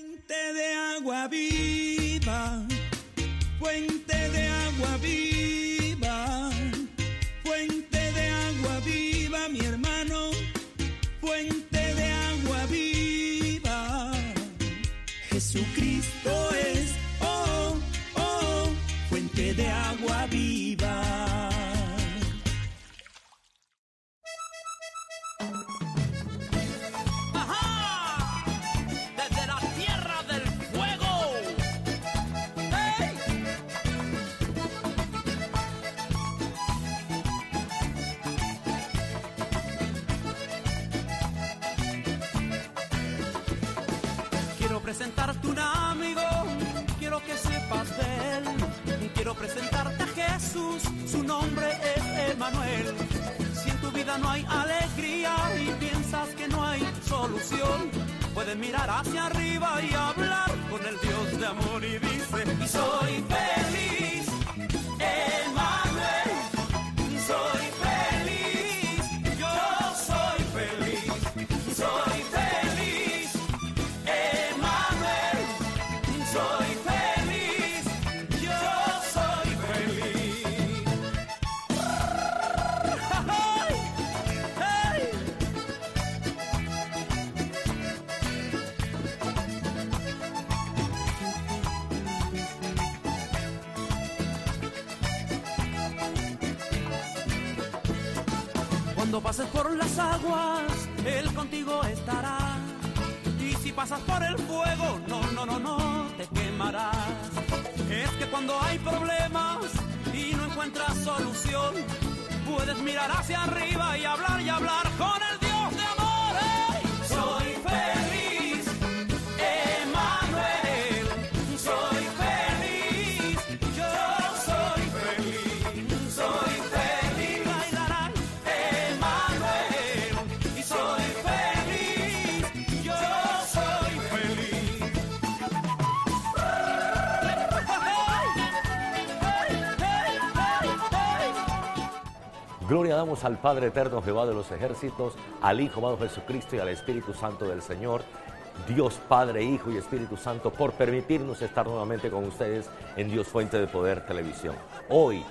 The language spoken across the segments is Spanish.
Fuente de agua viva, fuente de agua viva, presentarte un amigo, quiero que sepas de él. Quiero presentarte a Jesús, su nombre es Emanuel. Si en tu vida no hay alegría y piensas que no hay solución, puedes mirar hacia arriba y hablar con el Dios de amor y dice, y soy feliz, las aguas, Él contigo estará. Y si pasas por el fuego, no, no, no, no, te quemarás. Es que cuando hay problemas y no encuentras solución, puedes mirar hacia arriba y hablar y hablar Al Padre Eterno, Jehová de los ejércitos, al Hijo amado Jesucristo y al Espíritu Santo del Señor. Dios Padre, Hijo y Espíritu Santo, por permitirnos estar nuevamente con ustedes en Dios Fuente de Poder Televisión. Hoy,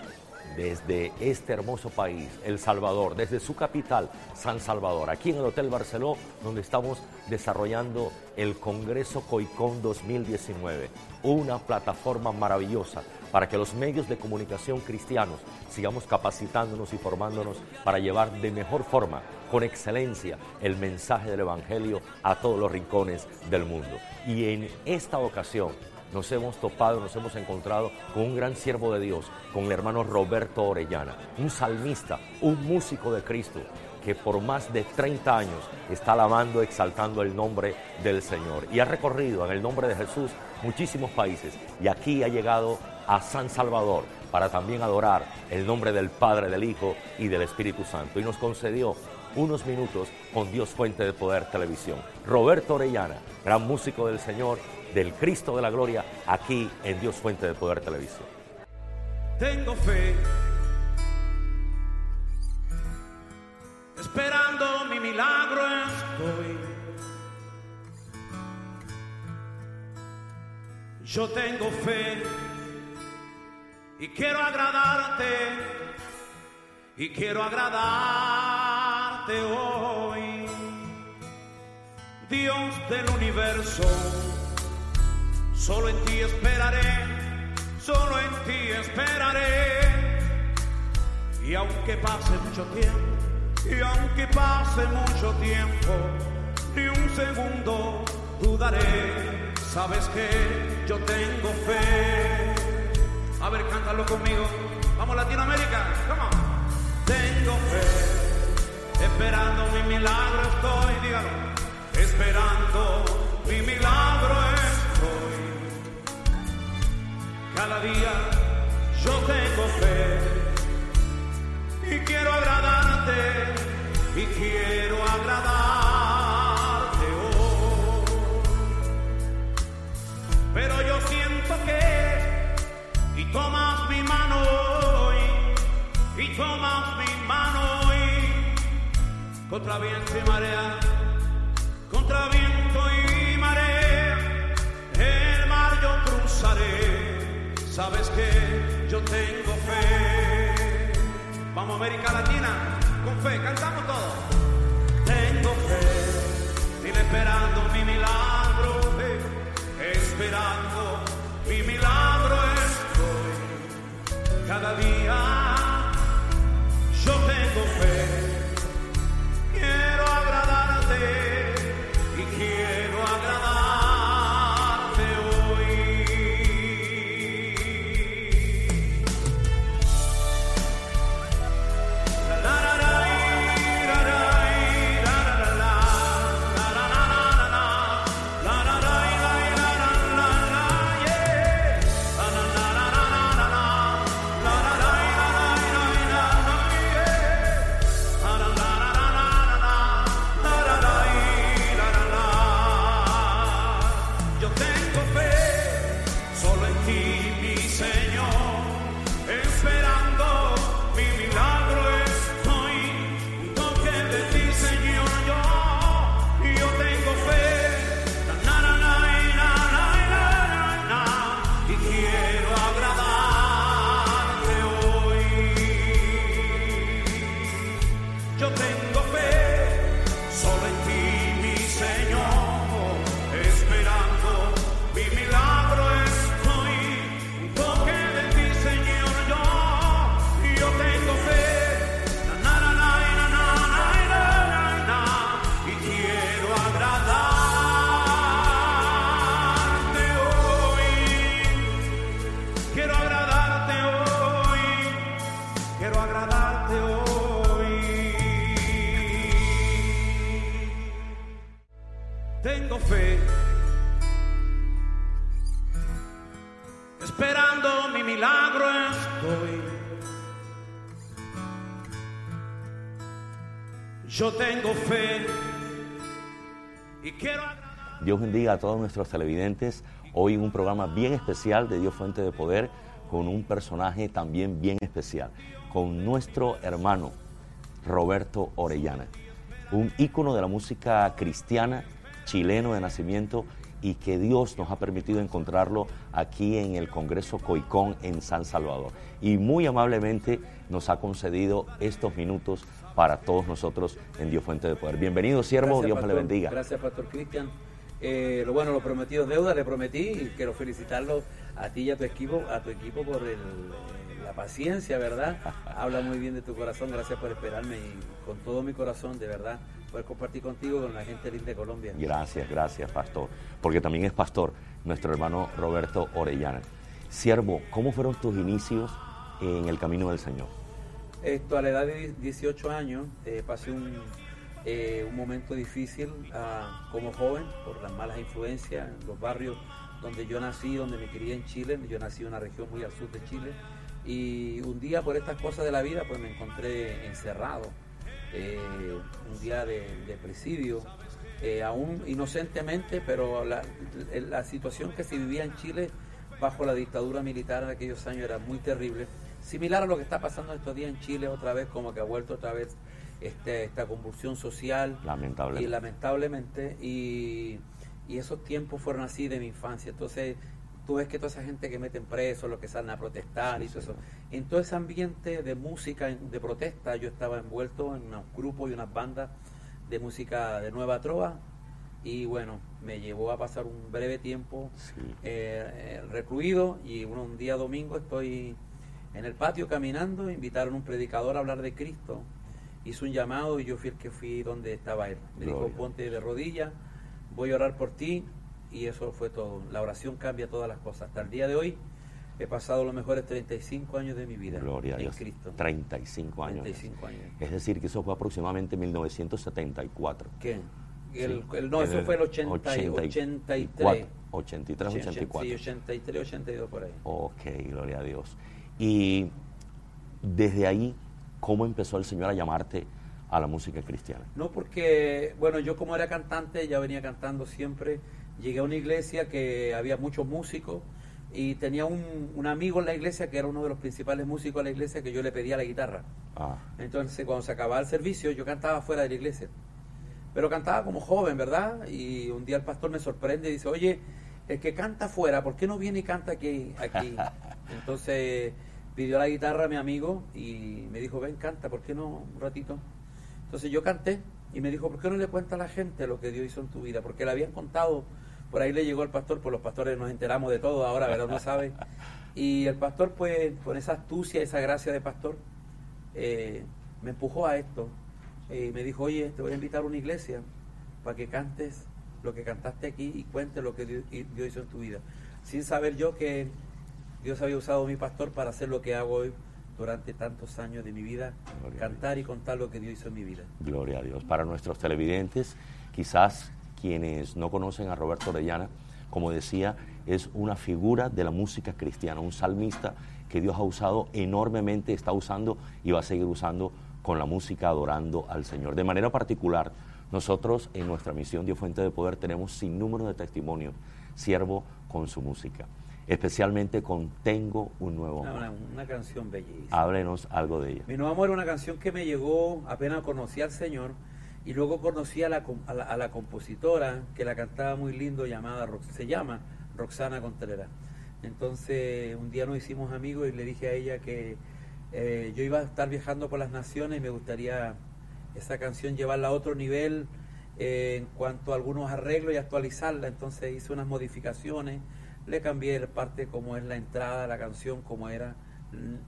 desde este hermoso país, El Salvador, desde su capital, San Salvador, aquí en el Hotel Barceló, donde estamos desarrollando el Congreso COICON 2019, una plataforma maravillosa para que los medios de comunicación cristianos sigamos capacitándonos y formándonos para llevar de mejor forma, con excelencia, el mensaje del Evangelio a todos los rincones del mundo. Y en esta ocasión nos hemos topado, nos hemos encontrado con un gran siervo de Dios, con el hermano Roberto Orellana, un salmista, un músico de Cristo, que por más de 30 años está alabando, exaltando el nombre del Señor. Y ha recorrido en el nombre de Jesús muchísimos países. Y aquí ha llegado a San Salvador para también adorar el nombre del Padre, del Hijo y del Espíritu Santo. Y nos concedió unos minutos con Dios Fuente de Poder Televisión. Roberto Orellana, gran músico del Señor, del Cristo de la Gloria, aquí en Dios Fuente de Poder Televisión. Tengo fe. Esperando mi milagro estoy. Yo tengo fe. y quiero agradarte y quiero agradarte hoy. Dios del universo, solo en ti esperaré, solo en ti esperaré. Y aunque pase mucho tiempo, y aunque pase mucho tiempo, ni un segundo dudaré. Sabes que yo tengo fe. A ver, cántalo conmigo. Vamos, Latinoamérica. Come on. Tengo fe. Esperando mi milagro estoy. Dígalo. Esperando mi milagro Cada día yo tengo fe. Y quiero agradarte. Y quiero agradarte hoy. Pero yo siento que y tomas mi mano hoy, y tomas mi mano hoy, contra viento y marea, contra viento y marea, el mar yo cruzaré, sabes que yo tengo fe. Vamos América Latina, con fe, cantamos todos. Tengo fe, dile esperando mi milagro, eh, esperando mi milagro estoy. Cada día yo tengo fe, quiero agradarte Quiero agradarte hoy. Tengo fe. Esperando mi milagro estoy. Yo tengo fe. Y quiero. Dios bendiga a todos nuestros televidentes. Hoy un programa bien especial de Dios Fuente de Poder con un personaje también bien especial, con nuestro hermano Roberto Orellana, un ícono de la música cristiana, chileno de nacimiento y que Dios nos ha permitido encontrarlo aquí en el Congreso Coicón en San Salvador. Y muy amablemente nos ha concedido estos minutos para todos nosotros en Dios Fuente de Poder. Bienvenido, siervo, Dios me le bendiga. Gracias, Pastor Cristian. Eh, lo bueno, lo prometido deuda, le prometí y quiero felicitarlo a ti y a tu equipo, a tu equipo por el, la paciencia, ¿verdad? Habla muy bien de tu corazón, gracias por esperarme y con todo mi corazón, de verdad, poder compartir contigo con la gente linda de Colombia. Gracias, gracias, pastor. Porque también es pastor nuestro hermano Roberto Orellana. Siervo, ¿cómo fueron tus inicios en el camino del Señor? Esto a la edad de 18 años eh, pasé un, eh, un momento difícil ah, como joven por las malas influencias en los barrios donde yo nací, donde me crié en Chile. Yo nací en una región muy al sur de Chile. Y un día por estas cosas de la vida pues me encontré encerrado. eh, un día de, de presidio, eh, aún inocentemente, pero la, la situación que se vivía en Chile bajo la dictadura militar en aquellos años era muy terrible. Similar a lo que está pasando estos días en Chile otra vez, como que ha vuelto otra vez este, esta convulsión social. Lamentable. Y lamentablemente, y, y esos tiempos fueron así de mi infancia. Entonces tú ves que toda esa gente que meten presos, los que salen a protestar y todo eso. En todo ese ambiente de música, de protesta, yo estaba envuelto en unos grupos y unas bandas de música de nueva trova y bueno, me llevó a pasar un breve tiempo eh, recluido y un día domingo estoy en el patio caminando, invitaron a un predicador a hablar de Cristo, hizo un llamado y yo fui el que fui donde estaba él. Me dijo, ponte de rodillas, voy a orar por ti y eso fue todo. La oración cambia todas las cosas. Hasta el día de hoy he pasado los mejores 35 años de mi vida Gloria a Dios. Cristo. 35 años. 35 años. Es decir, que eso fue aproximadamente 1974. ¿Qué? El, no, eso fue el 80, 83. 83, 84. Sí, 83, 82 por ahí. Ok, gloria a Dios. Y desde ahí, ¿cómo empezó el Señor a llamarte a la música cristiana? No, porque, bueno, yo como era cantante, ya venía cantando siempre. Llegué a una iglesia que había muchos músicos y tenía un, un, amigo en la iglesia que era uno de los principales músicos de la iglesia que yo le pedía la guitarra. Ah. Entonces, cuando se acababa el servicio, yo cantaba fuera de la iglesia. Pero cantaba como joven, ¿verdad? Y un día el pastor me sorprende y dice, oye, el que canta afuera, ¿por qué no viene y canta aquí? aquí? Entonces pidió la guitarra a mi amigo y me dijo, ven, canta, ¿por qué no un ratito? Entonces yo canté y me dijo, ¿por qué no le cuenta a la gente lo que Dios hizo en tu vida? Porque le habían contado, por ahí le llegó el pastor, pues los pastores nos enteramos de todo ahora, ¿verdad? No sabe. Y el pastor, pues, con esa astucia, esa gracia de pastor, eh, me empujó a esto. Y me dijo, oye, te voy a invitar a una iglesia para que cantes lo que cantaste aquí y cuentes lo que Dios, hizo en tu vida. Sin saber yo que Dios había usado a mi pastor para hacer lo que hago hoy durante tantos años de mi vida, cantar y contar lo que Dios hizo en mi vida. Gloria a Dios. Para nuestros televidentes, quizás quienes no conocen a Roberto Orellana, como decía, es una figura de la música cristiana, un salmista que Dios ha usado enormemente, está usando y va a seguir usando con la música adorando al Señor. De manera particular, nosotros en nuestra misión Dios Fuente de Poder tenemos sin número de testimonios, siervo con su música especialmente con Tengo un nuevo amor. Una, canción bellísima. Háblenos algo de ella. Mi nuevo amor era una canción que me llegó apenas conocí al Señor y luego conocí a la, a la, compositora que la cantaba muy lindo, llamada, se llama Roxana Contreras. Entonces un día nos hicimos amigos y le dije a ella que eh, yo iba a estar viajando por las naciones y me gustaría esa canción llevarla a otro nivel eh, en cuanto a algunos arreglos y actualizarla. Entonces hice unas modificaciones le cambié parte como es la entrada de la canción, como era,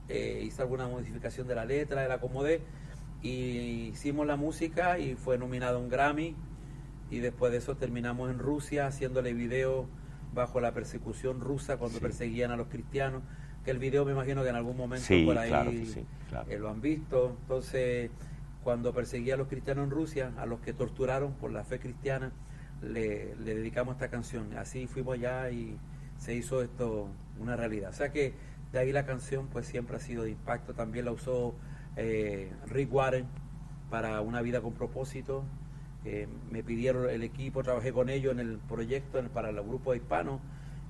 eh, hice alguna modificación de la letra, la acomodé y hicimos la música y fue nominado un Grammy. Y después de eso terminamos en Rusia haciéndole video bajo la persecución rusa cuando perseguían a los cristianos, que el video me imagino que en algún momento por ahí eh, lo han visto, entonces cuando perseguía a los cristianos en Rusia, a los que torturaron por la fe cristiana, le, le dedicamos esta canción, así fuimos allá y se hizo esto una realidad. O sea que de ahí la canción pues siempre ha sido de impacto. También la usó eh, Rick Warren para Una vida con propósito. Eh, me pidieron el equipo, trabajé con ellos en el proyecto para el grupo hispano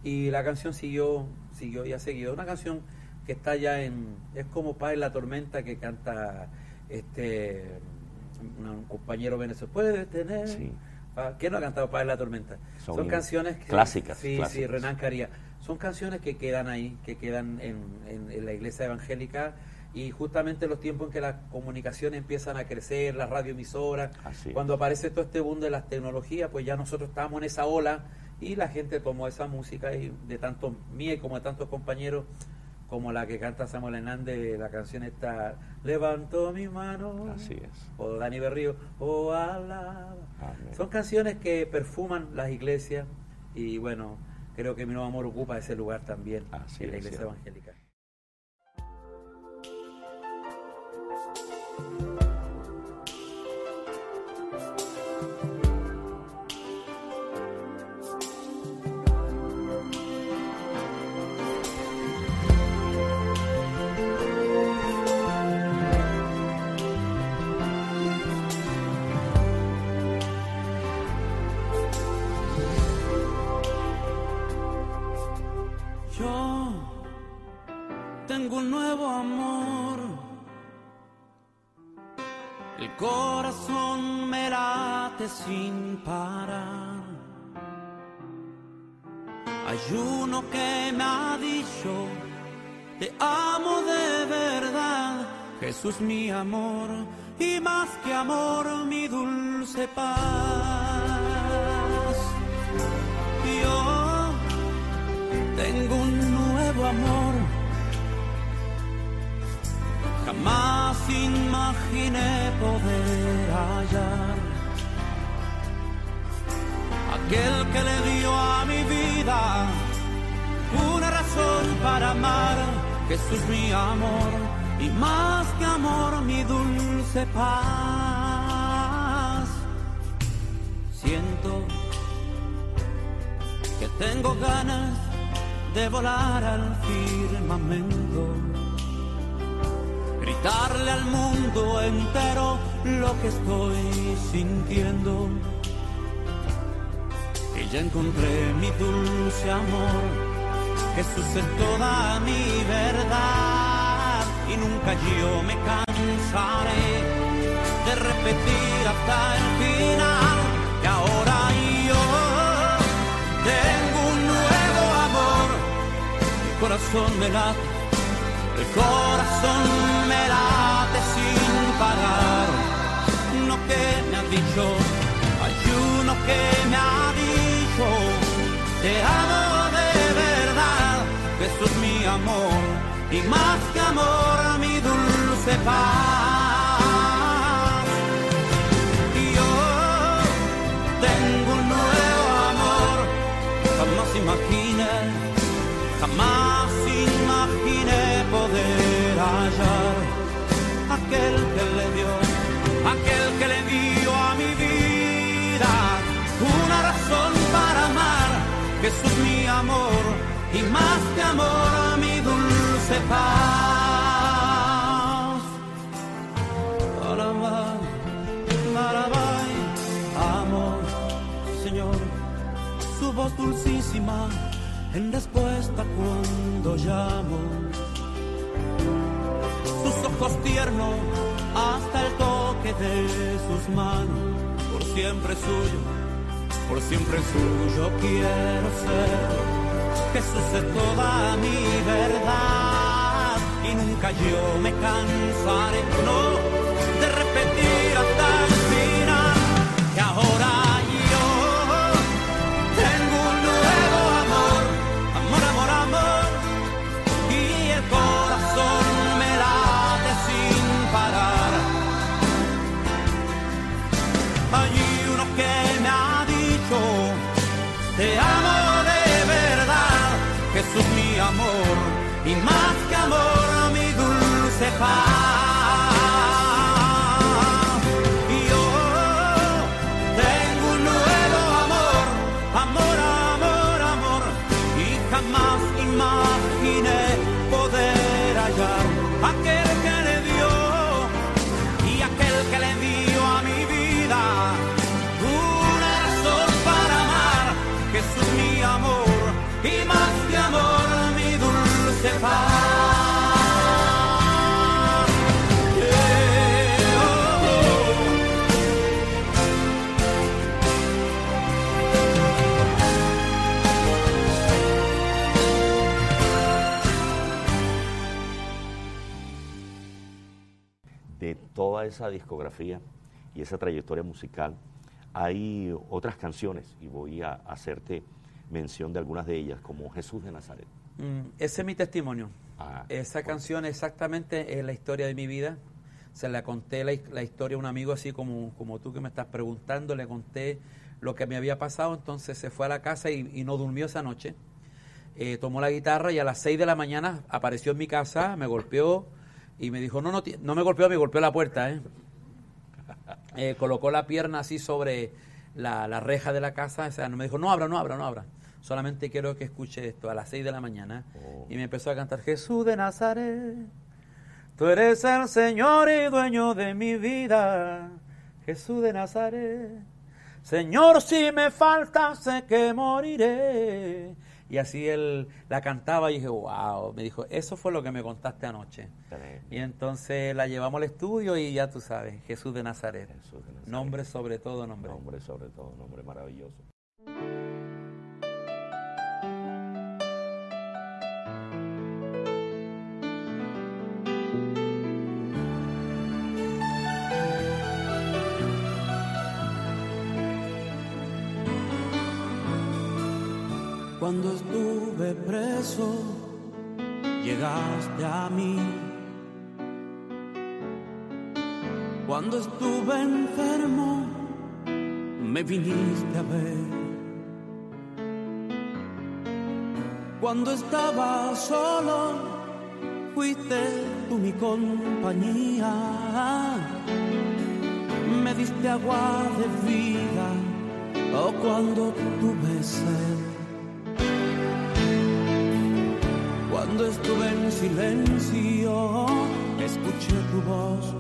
y la canción siguió, siguió y ha seguido. Una canción que está ya en, es como Paz en la tormenta que canta este un compañero venezolano. Puede tener Ah, ¿Quién no ha cantado Padre la Tormenta? Son, canciones clásicas. Sí, sí, Renan Caría. Son canciones que quedan ahí, que quedan en, la iglesia evangélica y justamente los tiempos en que las comunicaciones empiezan a crecer, las radioemisoras, cuando aparece todo este boom de las tecnologías, pues ya nosotros estamos en esa ola y la gente tomó esa música y de tanto mía como de tantos compañeros como la que canta Samuel Hernández, la canción está Levanto mi mano. Así es. O Dani Berrío, oh alaba. Son canciones que perfuman las iglesias y bueno, creo que mi nuevo amor ocupa ese lugar también en la iglesia evangélica. Hay Jesús mi amor, y más que amor mi dulce paz. Yo tengo un nuevo amor, jamás imaginé poder hallar aquel que le dio a mi vida una razón para amar. Jesús mi amor y más que amor mi dulce paz. Siento que tengo ganas de volar al firmamento, gritarle al mundo entero lo que estoy sintiendo ya encontré mi dulce amor. Jesús es toda mi verdad y nunca yo me cansaré de repetir hasta el final que ahora yo tengo un nuevo amor. El corazón me late, el corazón me late sin parar. No que me ha dicho, hay uno que me ha dicho te amo de verdad, Jesús mi amor, y más que amor Jesús mi amor y más que amor mi dulce paz. Dulcísima en respuesta cuando llamo. Sus ojos tiernos hasta el toque de sus manos, por siempre suyo por siempre suyo quiero ser. Jesús es toda mi verdad y nunca yo me cansaré, no, de repetir dulce esa discografía y esa trayectoria musical, hay otras canciones y voy a hacerte mención de algunas de ellas, como Jesús de Nazaret. Mm, ese es mi testimonio. Ah, esa canción exactamente es la historia de mi vida. Se la conté la, historia a un amigo así como, como tú que me estás preguntando, le conté lo que me había pasado, entonces se fue a la casa y, no durmió esa noche. Eh, tomó la guitarra y a las 6 de la mañana apareció en mi casa, me golpeó, y me dijo, no, no, no me golpeó, me golpeó la puerta, ¿eh? ¿eh? colocó la pierna así sobre la, reja de la casa, o sea, me dijo, no abra, no abra, no abra. Solamente quiero que escuche esto a las 6 de la mañana. Oh. Y me empezó a cantar, Jesús de Nazaret, tú eres el Señor y dueño de mi vida. Jesús de Nazaret, Señor, si me falta, sé que moriré. Y así él la cantaba y dije, wow, me dijo, eso fue lo que me contaste anoche. Y entonces la llevamos al estudio y ya tú sabes, Jesús de Nazaret. Jesús de Nazaret. Nombre sobre todo nombre. Nombre sobre todo, nombre maravilloso. Cuando estuve preso, llegaste a mí. Cuando estuve enfermo, me viniste a ver. Cuando estaba solo, fuiste tú mi compañía. Me diste agua de vida, o cuando tuve sed. Cuando estuve en silencio, escuché tu voz.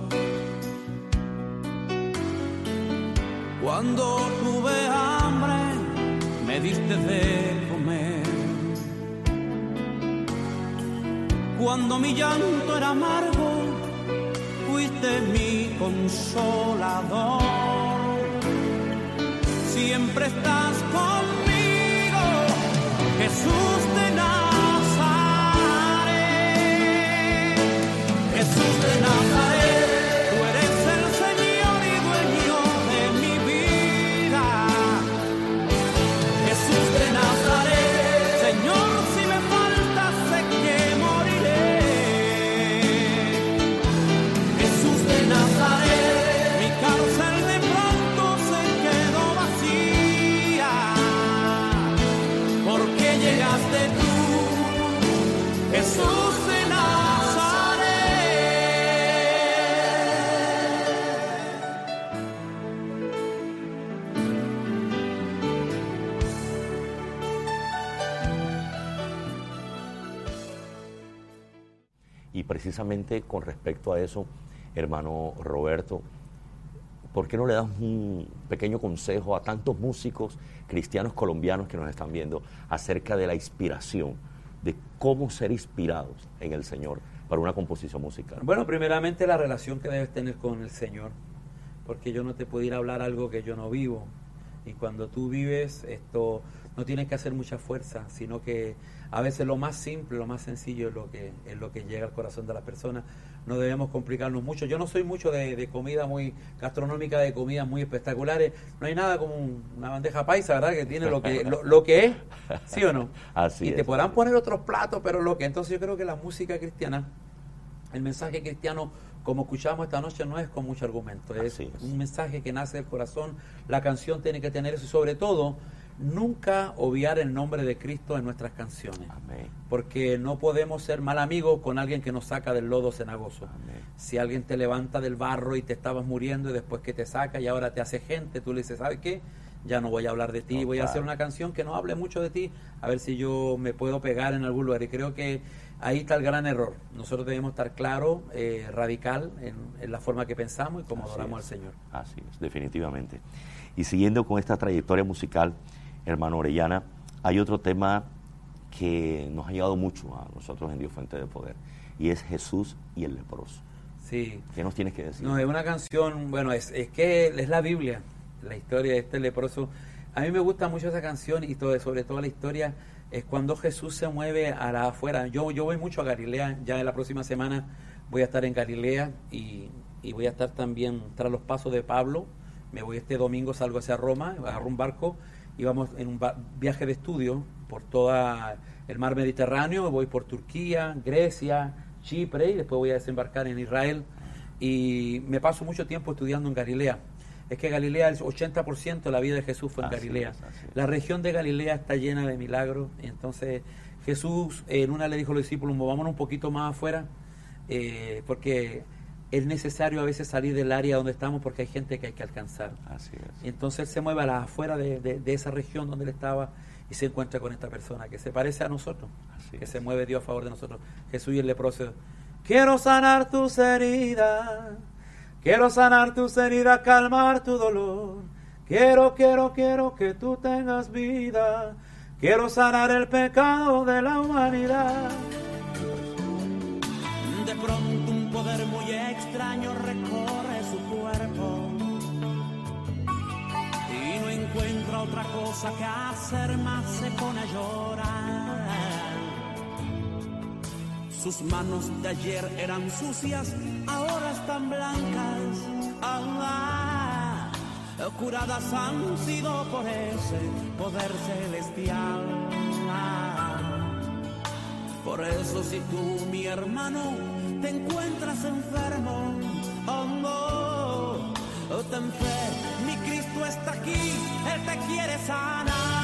Cuando tuve hambre, me diste de comer. Cuando mi llanto era amargo, fuiste mi consolador. Siempre estás conmigo, Jesús precisamente con respecto a eso, hermano Roberto, ¿por qué no le das un pequeño consejo a tantos músicos cristianos colombianos que nos están viendo acerca de la inspiración, de cómo ser inspirados en el Señor para una composición musical? Bueno, primeramente la relación que debes tener con el Señor, porque yo no te puedo ir a hablar algo que yo no vivo. Y cuando tú vives, esto no tienes que hacer mucha fuerza, sino que a veces lo más simple, lo más sencillo es lo que, es lo que llega al corazón de la persona. No debemos complicarnos mucho. Yo no soy mucho de, de comida muy gastronómica, de comidas muy espectaculares. No hay nada como un- una bandeja paisa, ¿verdad? Que tiene lo que, lo, lo que es, ¿sí o no? Así y te es. podrán poner otros platos, pero lo que. Entonces yo creo que la música cristiana el mensaje cristiano, como escuchamos esta noche, no es con mucho argumento, es, es. un mensaje que nace del corazón. La canción tiene que tener eso y sobre todo, nunca obviar el nombre de Cristo en nuestras canciones. Amén. Porque no podemos ser mal amigos con alguien que nos saca del lodo cenagoso. Amén. Si alguien te levanta del barro y te estabas muriendo y después que te saca y ahora te hace gente, tú le dices, ¿sabes qué? Ya no voy a hablar de ti, No, voy a hacer una canción que no hable mucho de ti, a ver si yo me puedo pegar en algún lugar. Y creo que ahí está el gran error. Nosotros debemos estar claro, eh, radical en, en la forma que pensamos y cómo Así adoramos es. al Señor. Así es, definitivamente. Y siguiendo con esta trayectoria musical, hermano Orellana, hay otro tema que nos ha llegado mucho a nosotros en Dios Fuente de Poder, y es Jesús y el leproso. Sí. ¿Qué nos tienes que decir? No, es una canción, bueno, es, es que es la Biblia, la historia de este leproso. A mí me gusta mucho esa canción y todo, sobre todo la historia es cuando Jesús se mueve a la afuera. Yo, yo voy mucho a Galilea, ya en la próxima semana voy a estar en Galilea y, y voy a estar también tras los pasos de Pablo. Me voy este domingo, salgo hacia Roma, agarro un barco y vamos en un viaje de estudio por toda el mar Mediterráneo, voy por Turquía, Grecia, Chipre y después voy a desembarcar en Israel y me paso mucho tiempo estudiando en Galilea. Es que Galilea, el 80% de la vida de Jesús fue en Así Galilea. es, así es. La región de Galilea está llena de milagros. Entonces Jesús en una le dijo a los discípulos, movámonos un poquito más afuera, eh, porque es necesario a veces salir del área donde estamos porque hay gente que hay que alcanzar. Así es. Y entonces él se mueve a las afuera de, de- de esa región donde él estaba y se encuentra con esta persona que se parece a nosotros, Así que es. se mueve Dios a favor de nosotros. Jesús y el leproso. Quiero sanar tus heridas, quiero sanar tus heridas, calmar tu dolor. Quiero, quiero, quiero que tú tengas vida. Quiero sanar el pecado de la humanidad. De pronto extraño recorre su cuerpo y no encuentra otra cosa que hacer más se pone a llorar. Sus manos de ayer eran sucias, ahora están blancas. Ah, curadas han sido por ese poder celestial. Por eso si tú, mi hermano, te encuentras enfermo, oh no, oh, ten fe, mi Cristo está aquí, Él te quiere sanar.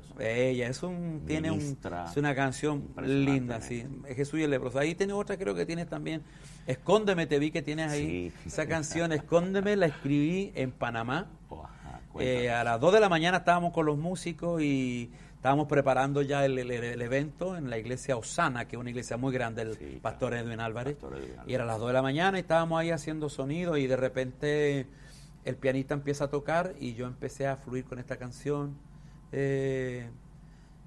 Precioso. Ella es un, tiene un, es una canción linda, sí. Es Jesús y el leproso. Ahí tiene otra, creo que tienes también. Escóndeme, te vi que tienes ahí. Sí. Esa canción, Escóndeme, la escribí en Panamá. Eh, a las 2 de la mañana estábamos con los músicos y estábamos preparando ya el, el- el evento en la iglesia Osana, que es una iglesia muy grande, el Sí, pastor Edwin Álvarez. Pastor Edwin Álvarez. Y era las 2 de la mañana y estábamos ahí haciendo sonido y de repente el pianista empieza a tocar y yo empecé a fluir con esta canción. Eh,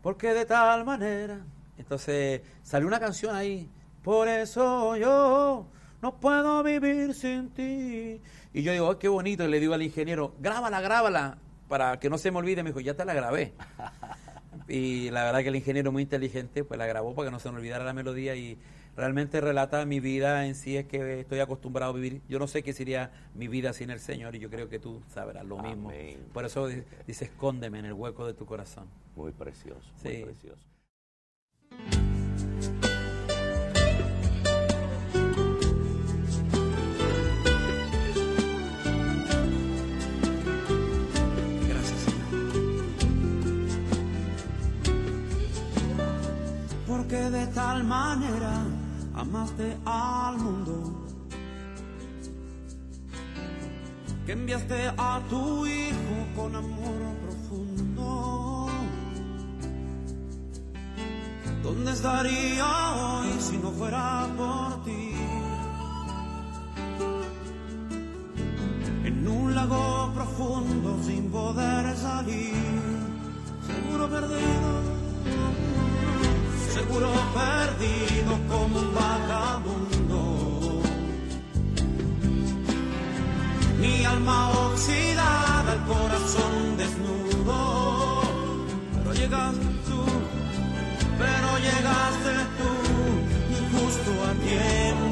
porque de tal manera. Entonces salió una canción ahí. Por eso yo no puedo vivir sin ti. Y yo digo, "Ay, qué bonito. Y le digo al ingeniero, grábala, grábala, para que no se me olvide. Me dijo, ya te la grabé. y la verdad que el ingeniero muy inteligente, pues la grabó para que no se me olvidara la melodía y realmente relata mi vida en sí, es que estoy acostumbrado a vivir. Yo no sé qué sería mi vida sin el Señor y yo creo que tú sabrás lo mismo. Amén. Por eso di- dice, escóndeme en el hueco de tu corazón. Muy precioso, muy precioso. Gracias, Señor. Porque de tal manera amaste al mundo que enviaste a tu Hijo con amor profundo. ¿Dónde estaría hoy si no fuera por ti? En un lago profundo sin poder salir, seguro perdido seguro perdido como un vagabundo. Mi alma oxidada, el corazón desnudo. Pero llegaste tú, pero llegaste tú, justo a tiempo.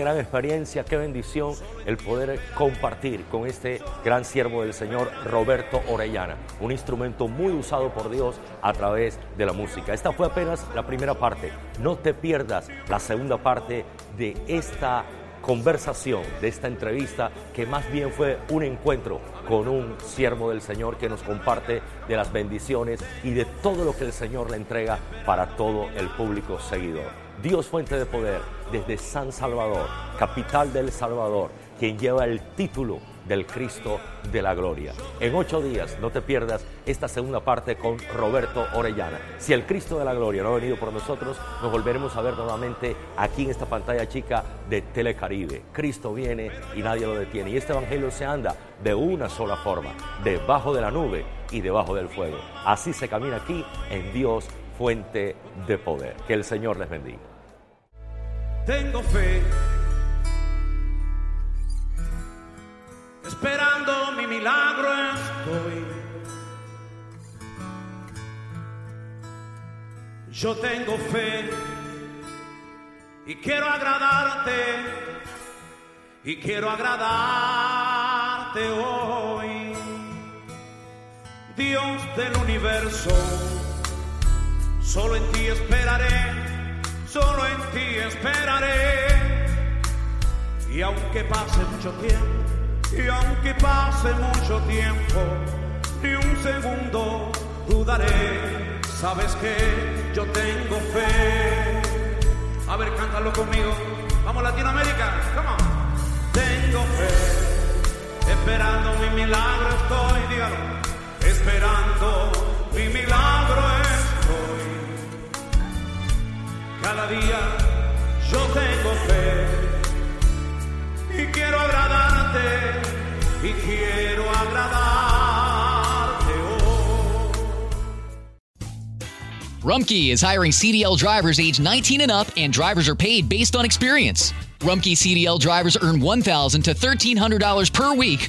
Gran experiencia, qué bendición el poder compartir con este gran siervo del Señor, Roberto Orellana, un instrumento muy usado por Dios a través de la música. Esta fue apenas la primera parte. No te pierdas la segunda parte de esta conversación, de esta entrevista, que más bien fue un encuentro con un siervo del Señor que nos comparte de las bendiciones y de todo lo que el Señor le entrega para todo el público seguidor. Dios fuente de poder desde San Salvador, capital del Salvador, quien lleva el título del Cristo de la Gloria. En ocho días no te pierdas esta segunda parte con Roberto Orellana. Si el Cristo de la Gloria no ha venido por nosotros, nos volveremos a ver nuevamente aquí en esta pantalla chica de Telecaribe. Cristo viene y nadie lo detiene. Y este Evangelio se anda de una sola forma, debajo de la nube y debajo del fuego. Así se camina aquí en Dios, fuente de poder. Que el Señor les bendiga. tengo fe. Esperando mi milagro estoy. Yo tengo fe y quiero agradarte y quiero agradarte hoy. Dios del universo, solo en ti esperaré, solo en ti esperaré. Y aunque pase mucho tiempo, y aunque pase mucho tiempo, ni un segundo dudaré. Sabes que yo tengo fe. A ver, cántalo conmigo. Vamos Latinoamérica, come on. Tengo fe, esperando mi milagro estoy, dígalo. Esperando mi milagro estoy. Cada día yo tengo fe y quiero agradarte y quiero agradarte. Rumkey is hiring CDL drivers age 19 and up, and drivers are paid based on experience. Rumkey CDL drivers earn 1,000 to $1,300 per week,